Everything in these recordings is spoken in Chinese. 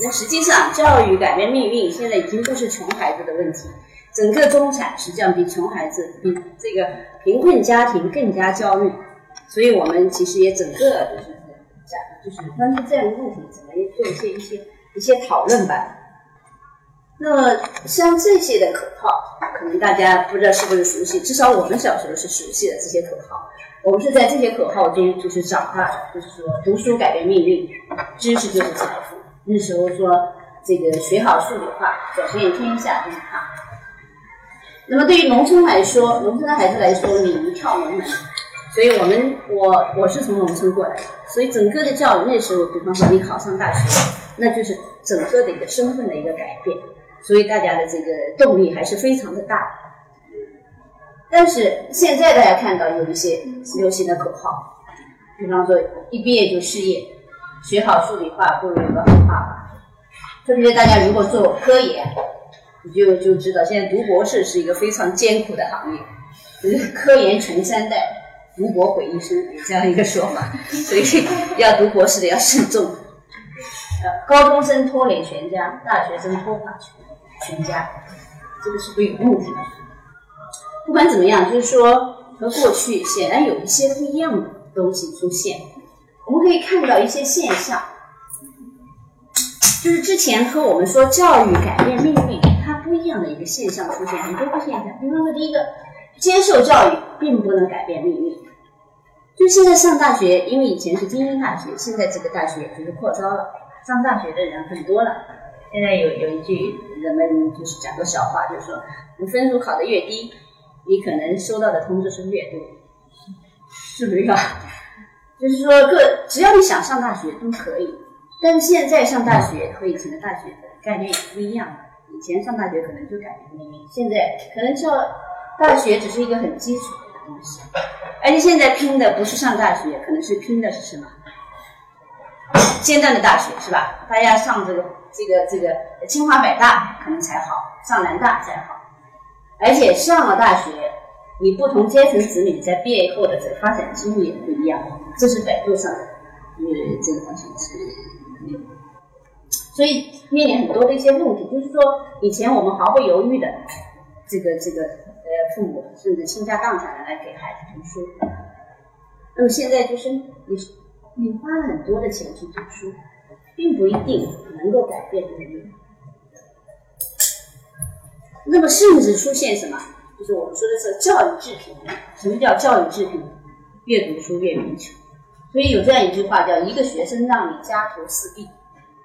那实际上，教育改变命运现在已经不是穷孩子的问题，整个中产实际上比穷孩子、比这个贫困家庭更加焦虑。所以我们其实也整个就是讲，就是关于这样的问题，怎么做一些一些一些讨论吧。那么像这些的口号，可能大家不知道是不是熟悉，至少我们小时候是熟悉的这些口号。我们是在这些口号中就是长大的，就是说读书改变命运，知识就是财富。那时候说这个学好数理化，走遍天下第一趟。那么对于农村来说，农村的孩子来说，你一跳龙门。所以我们我我是从农村过来的，所以整个的教育那时候，比方说你考上大学，那就是整个的一个身份的一个改变。所以大家的这个动力还是非常的大，但是现在大家看到有一些流行的口号，比方说一毕业就失业，学好数理化不如有个好爸爸。特别是大家如果做科研，你就就知道现在读博士是一个非常艰苦的行业，就是科研穷三代，读博毁一生，有这样一个说法。所以要读博士的要慎重。呃，高中生拖累全家，大学生拖垮全。全家，这个是不是有问题的？不管怎么样，就是说和过去显然有一些不一样的东西出现。我们可以看到一些现象，就是之前和我们说教育改变命运，它不一样的一个现象出现，很多个现象。比方说，第一个，接受教育并不能改变命运。就现在上大学，因为以前是精英大学，现在这个大学就是扩招了，上大学的人很多了。现在有有一句人们就是讲个笑话，就是说你分数考得越低，你可能收到的通知书越多，是不是啊？就是说各只要你想上大学都可以，但是现在上大学和以前的大学的概念也不一样了。以前上大学可能就感觉，现在可能叫大学只是一个很基础的东西，而且现在拼的不是上大学，可能是拼的是什么？尖端的大学是吧？大家上这个。这个这个清华北大可能才好，上南大才好，而且上了大学，你不同阶层子女在毕业后的这个发展机会也不一样，这是百度上的，呃，这个方向是，所以面临很多的一些问题，就是说以前我们毫不犹豫的，这个这个呃父母甚至倾家荡产的来给孩子读书，那么现在就是你你花了很多的钱去读书。并不一定能够改变命运。那么，甚至出现什么？就是我们说的是教育致贫。什么叫教育致贫？越读书越贫穷。所以有这样一句话叫“一个学生让你家徒四壁”。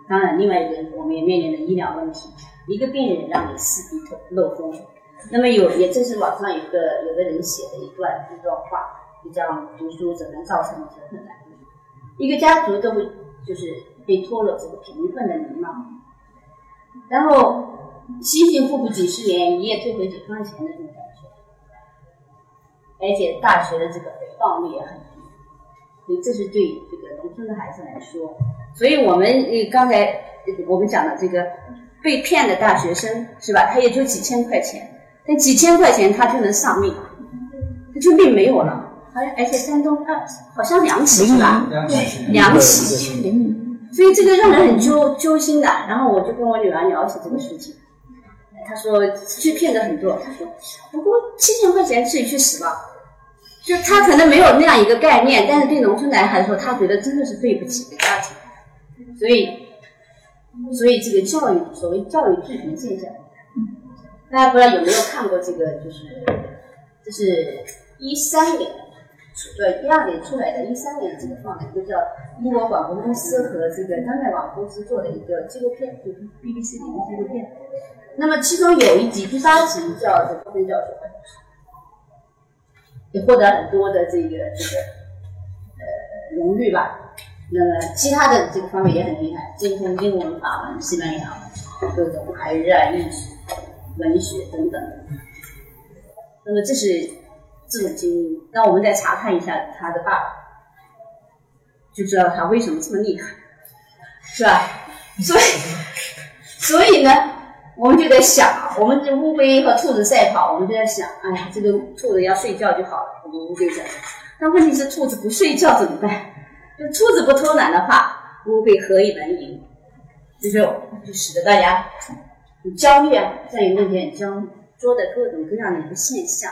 当然，另外一个我们也面临着医疗问题，一个病人让你四壁漏漏风。那么有，也正是网上有个有个人写的一段一段话，就叫“读书怎能造成一些困难”。一个家族都会就是。被拖入这个贫困的泥淖，然后辛辛苦苦几十年，一夜退回解放前的这种感觉，而且大学的这个回报率也很低，所以这是对这个农村的孩子来说。所以我们呃刚才我们讲的这个被骗的大学生是吧？他也就几千块钱，但几千块钱他就能丧命，他就命没有了。而而且山东啊，好像两起是吧？对，两起。所以这个让人很揪揪心的，然后我就跟我女儿聊起这个事情，她说去骗的很多，她说不过七千块钱自己去死吧，就他可能没有那样一个概念，但是对农村男孩来说，他觉得真的是对不起这个家庭，所以所以这个教育所谓教育致贫现象，大家不知道有没有看过这个，就是这是一三年。对，一二年出来的，一三年这个放的一个叫英国广播公司和这个丹麦网公司做的一个纪录片，就是 BBC 的一个纪录片。那么其中有一集，第八集叫这个高教授，也获得很多的这个这个呃荣誉吧。那么其他的这个方面也很厉害，精通英文、法文、西班牙各种还热爱艺术、文学等等。那么这是。这种经历，那我们再查看一下他的爸爸，就知道他为什么这么厉害，是吧？所以，所以呢，我们就在想，我们这乌龟和兔子赛跑，我们就在想，哎呀，这个兔子要睡觉就好了，我们乌龟在。但问题是，兔子不睡觉怎么办？就兔子不偷懒的话，乌龟何以能赢？就是就使得大家很焦虑啊，在于问题很焦虑，说的各种各样的一个现象。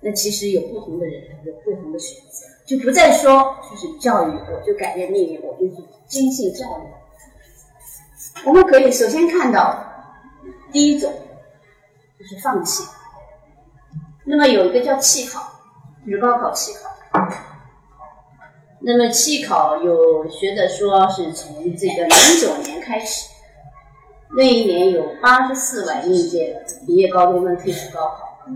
那其实有不同的人有不同的选择，就不再说就是教育，我就改变命运，我就是坚信教育。我们可以首先看到第一种就是放弃。那么有一个叫弃考，就是高考弃考。那么弃考有学者说是从这个零九年开始，那一年有八十四万应届毕业高中生退出高考。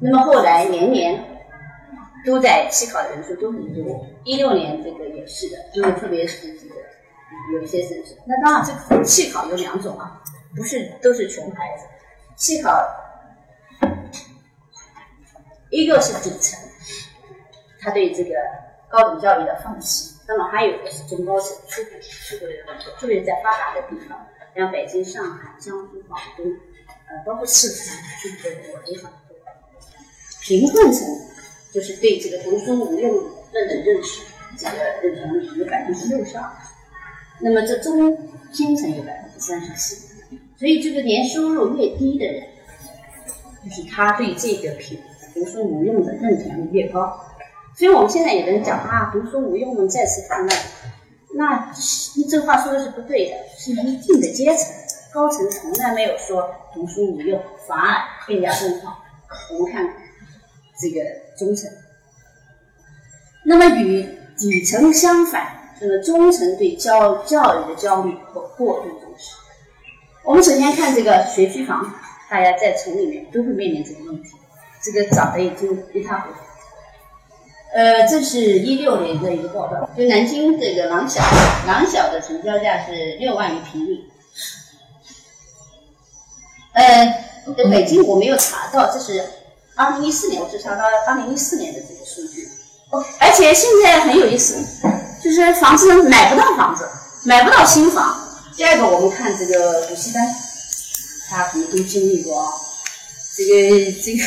那么后来年年都在弃考的人数都很多，一六年这个也是的，因为特别是这个有一些省市。那当然，这个弃考有两种啊，不是都是穷孩子。弃考一个是底层，他对这个高等教育的放弃；那么还有一个是中高层出国出国的很多，特别是在发达的地方，像北京、上海、江苏、广东，呃，包括四川出国的也很多。贫困层就是对这个读书无用论的认识，这个认同率有百分之六十二。那么这中间层有百分之三十七，所以这个年收入越低的人，就是他对这个品读书无用的认同率越高。所以我们现在有人讲啊，读书无用论再次泛滥，那这话说的是不对的，是一定的阶层，高层从来没有说读书无用，反而更加更好。我们看。这个中层，那么与底层相反，这个中层对教教育的焦虑和过度重视。我们首先看这个学区房，大家在城里面都会面临这个问题，这个涨得已经一塌糊涂。呃，这是一六年的一个报道，就南京这个廊小，廊小的成交价是六万一平米。呃，北京我没有查到，这是。二零一四年，我只查到二零一四年的这个数据，而且现在很有意思，就是房子买不到房子，买不到新房。第二个，我们看这个补习班，大家可能都经历过啊，这个这个，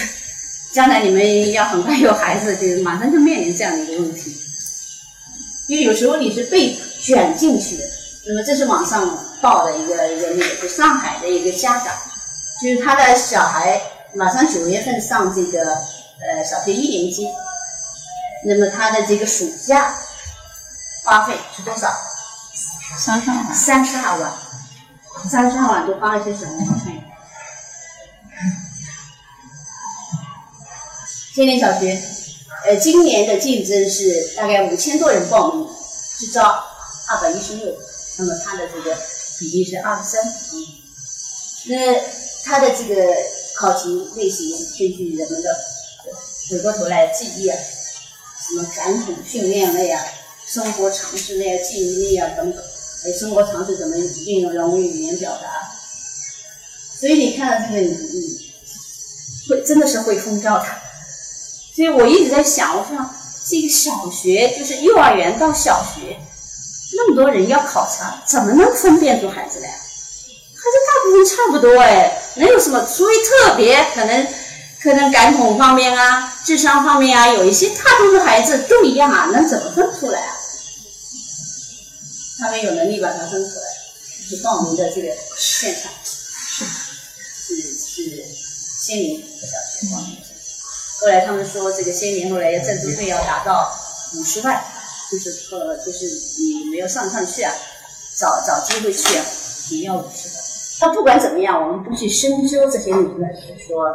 将来你们要很快有孩子，就马上就面临这样的一个问题，因为有时候你是被卷进去的。那么这是网上报的一个一个那个，就上海的一个家长，就是他的小孩。马上九月份上这个呃小学一年级，那么他的这个暑假花费是多少？三十二万。三十二万，三十二万都花了些什么？我看一下。天年小学，呃，今年的竞争是大概五千多人报名，只招二百一十六，那么他的这个比例是二十三比一。那他的这个。考题类型根据人们的回过头来记忆啊，什么感统训练类啊、生活常识类啊、记忆力啊等等，哎，生活常识怎么运用人物语言表达？所以你看到这个，你会真的是会疯掉的。所以我一直在想，我说这个小学就是幼儿园到小学，那么多人要考察，怎么能分辨出孩子来？孩子大部分差不多哎。能有什么？除非特别可能，可能感统方面啊，智商方面啊，有一些大多数孩子都一样啊，能怎么分出来啊？他们有能力把它分出来，就是报名的这个现场，是是仙林小学报名的。后来他们说，这个仙林后来要赞助费要达到五十万，就是呃，就是你没有上上去啊，找找机会去啊，也要五十万。他不管怎么样，我们不去深究这些理论，说呃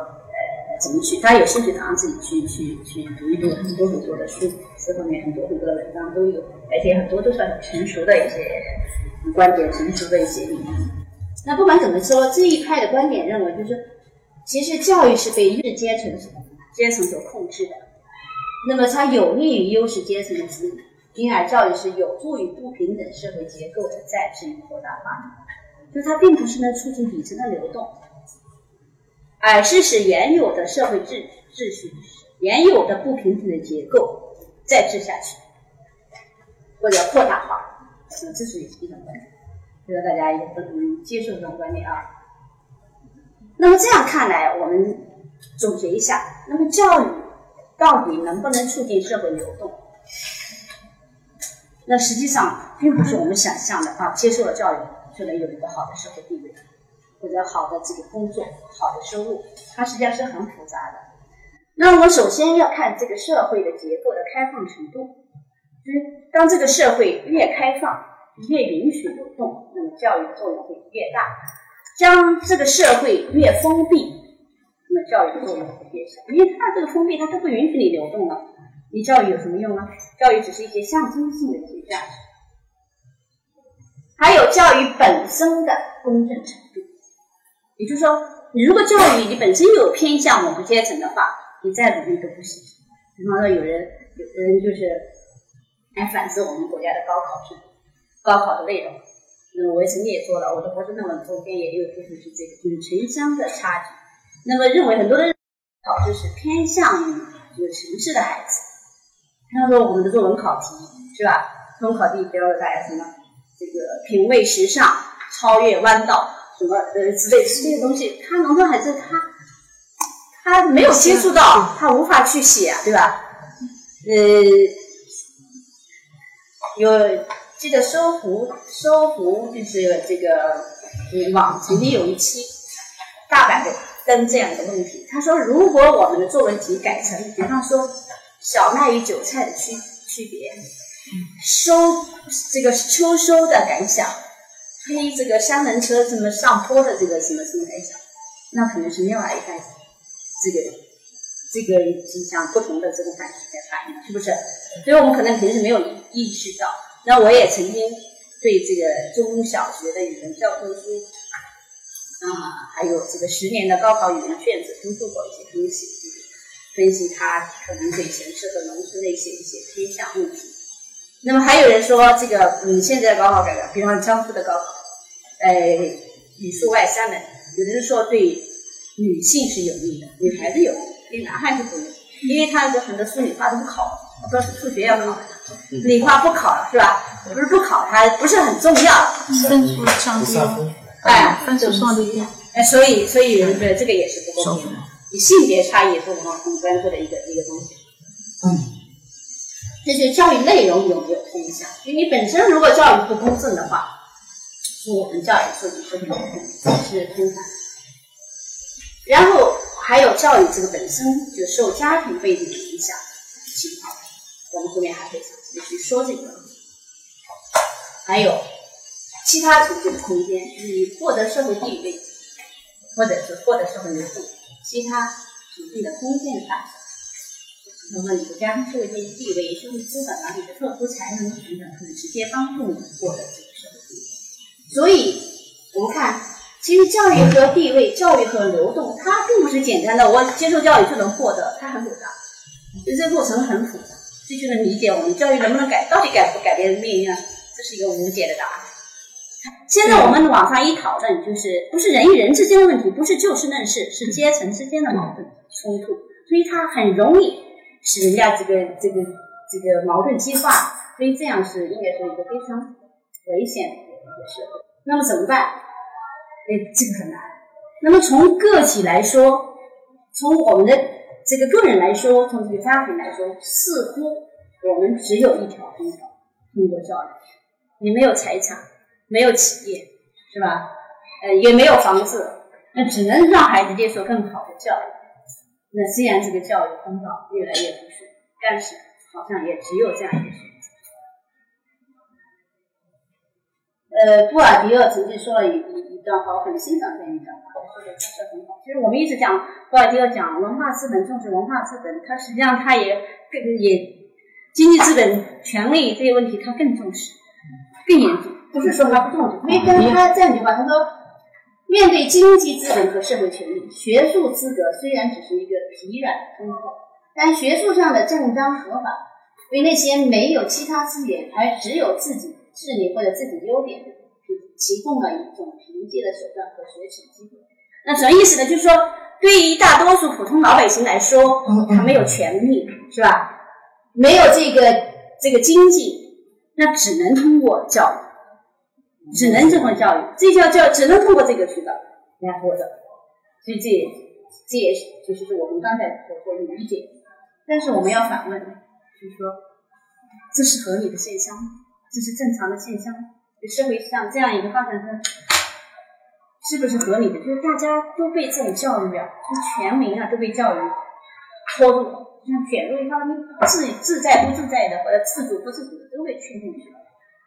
怎么去，大家有兴趣，当然自己去去去读一读很多很多的书，这方面很多很多的文章都有，而且很多都算成熟的一些观点，成熟的一些理论。那不管怎么说，这一派的观点认为，就是其实教育是被日阶层阶层所控制的，那么它有利于优势阶层的子女，因而教育是有助于不平等社会结构的再次扩大发展。就它并不是能促进底层的流动，而是使原有的社会秩秩序、原有的不平等的结构再治下去，或者扩大化。这是一种观点，不知道大家也不能接受这种观点啊。那么这样看来，我们总结一下：那么教育到底能不能促进社会流动？那实际上并不是我们想象的啊，接受了教育。就能有一个好的社会地位，或者好的这个工作、好的收入，它实际上是很复杂的。那我首先要看这个社会的结构的开放程度，就是当这个社会越开放、越允许流动，那么教育的作用会越大；将这个社会越封闭，那么教育的作用会越小。因为它这个封闭，它都不允许你流动了，你教育有什么用呢？教育只是一些象征性的一些价值。还有教育本身的公正程度，也就是说，你如果教育你本身有偏向某个阶层的话，你再努力都不行。比方说，有人有人就是来反思我们国家的高考制度、高考的内容。那么我也曾经也做了，我的博士论文中间也有部分是这个，就是城乡的差距。那么认为很多人考试是偏向于这个城市的孩子。比方说我们的作文考题是吧？作文考题教了大家什么？这个品味时尚、超越弯道什么呃之类这些东西，他农村孩子他。他没有接触到，他无法去写，对吧？呃，有记得搜狐，搜狐就是这个网曾经有一期大胆的登这样一个问题，他说：如果我们的作文题改成，比方说小麦与韭菜的区区别，收这个秋收的感想，推这个三轮车怎么上坡的这个什么什么感想，那可能是另外一番。这个这个就像不同的这个反应在反应，是不是？所以我们可能平时没有意识到。那我也曾经对这个中小学的语文教科书啊，还有这个十年的高考语文卷子都做过一些分析，分析它可能对城市和农村的一些一些偏向问题。那么还有人说，这个嗯，现在高考改革，比方江苏的高考，呃，语数外三门，有的人说对。女性是有利的，女孩子有利，对男孩子不利，因为他有很多数理化都不考，不是数学要考，理化不考了是吧？不是不考，它不是很重要。分数降低，哎，分数降低，哎，所以所以有人觉得这个也是不公平的。你性别差异是我们很关注的一个一个东西。嗯，这是教育内容有没有偏向？因为你本身如果教育不公正的话，我们教育数据是不公平，是偏袒。然后还有教育这个本身就受家庭背景的影响情况，我们后面还会详细去说这个。还有其他途径的空间，你获得社会地位，或者是获得社会流动，其他途径的空间的大小，那么你的家庭社会地位、社会资本啊，你的特殊才能等等，可能直接帮助你获得这个社会地位。所以我们看。其实教育和地位、教育和流动，它并不是简单的，我接受教育就能获得，它很复杂，就这过程很复杂，这就能理解我们教育能不能改，到底改不改变命运啊？这是一个无解的答案。现在我们网上一讨论，就是不是人与人之间的问题，不是就事论事，是阶层之间的矛盾冲突，所以它很容易使人家这个这个这个矛盾激化，所以这样是应该是一个非常危险的一个社会。那么怎么办？哎，这个很难。那么从个体来说，从我们的这个个人来说，从这个家庭来说，似乎我们只有一条通道，通过教育。你没有财产，没有企业，是吧？呃，也没有房子，那只能让孩子接受更好的教育。那虽然这个教育通道越来越不顺，但是好像也只有这样一个呃，布尔迪厄曾经说了一一一。段话，我很欣赏这样一段话，说的确实很好。其实我们一直讲，布尔迪厄讲文化资本重视文化资本，他实际上他也更也经济资本权利这些问题他更重视，更严重。不是说他不重视，可以跟他这样一句话，他说：面对经济资本和社会权利，学术资格虽然只是一个疲软的通货，但学术上的正当合法，为那些没有其他资源而只有自己智力或者自己优点。提供了一种凭借的手段和学习机会。那什么意思呢？就是说，对于大多数普通老百姓来说，他没有权利，是吧？没有这个这个经济，那只能通过教育，只能通过教育，这叫叫只能通过这个渠道来获得。所以这也这也就是我们刚才所说的理解。但是我们要反问，就是说，这是合理的现象吗？这是正常的现象就？社会上这样一个发展是不是合理的？就是大家都被这种教育啊，就全民啊都被教育拖住，像卷入一方面自自在不自在的，或者自主不自主的，都被圈进去了。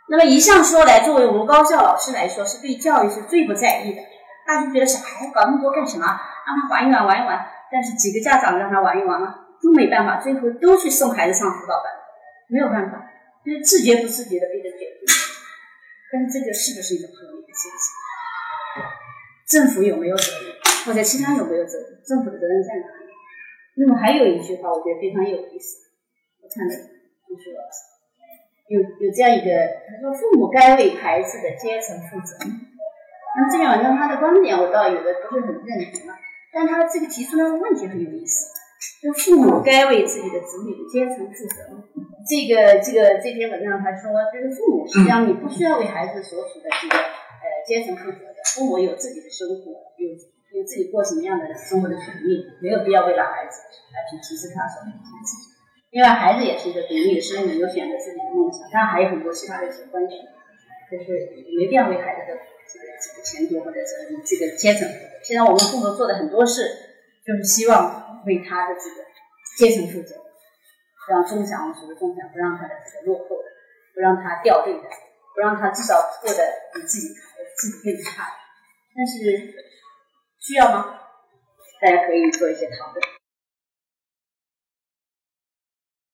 那么一向说来，作为我们高校老师来说，是对教育是最不在意的。大家觉得小孩搞那么多干什么？让他玩一玩，玩一玩。但是几个家长让他玩一玩嘛，都没办法，最后都去送孩子上辅导班，没有办法，就是自觉不自觉的。那这个是不是一种合理的现象？政府有没有责任，或者其他有没有责任？政府的责任在哪里？那么还有一句话，我觉得非常有意思，我看的就是有有这样一个，他说父母该为孩子的阶层负责。那么这篇文章他的观点我倒有的不是很认同啊，但他这个提出来的问题很有意思，就父母该为自己的子女的阶层负责。这个这个这篇文章他说，就是父母实际上你不需要为孩子所处的这个呃阶层负责的。父母有自己的生活，有有自己过什么样的生活的权利，没有必要为了孩子来去歧视他什么自己。因为孩子也是一个独立的生命，有选择自己的梦想，当然还有很多其他的一些关系，就是没必要为孩子的这个这个前途或者这这个阶层。现在我们父母做的很多事，就是希望为他的这个阶层负责，让钟祥所谓中奖，不让他的这个落后的，不让他掉队的，不让他至少过得比自己自己更差。但是需要吗？大家可以做一些讨论。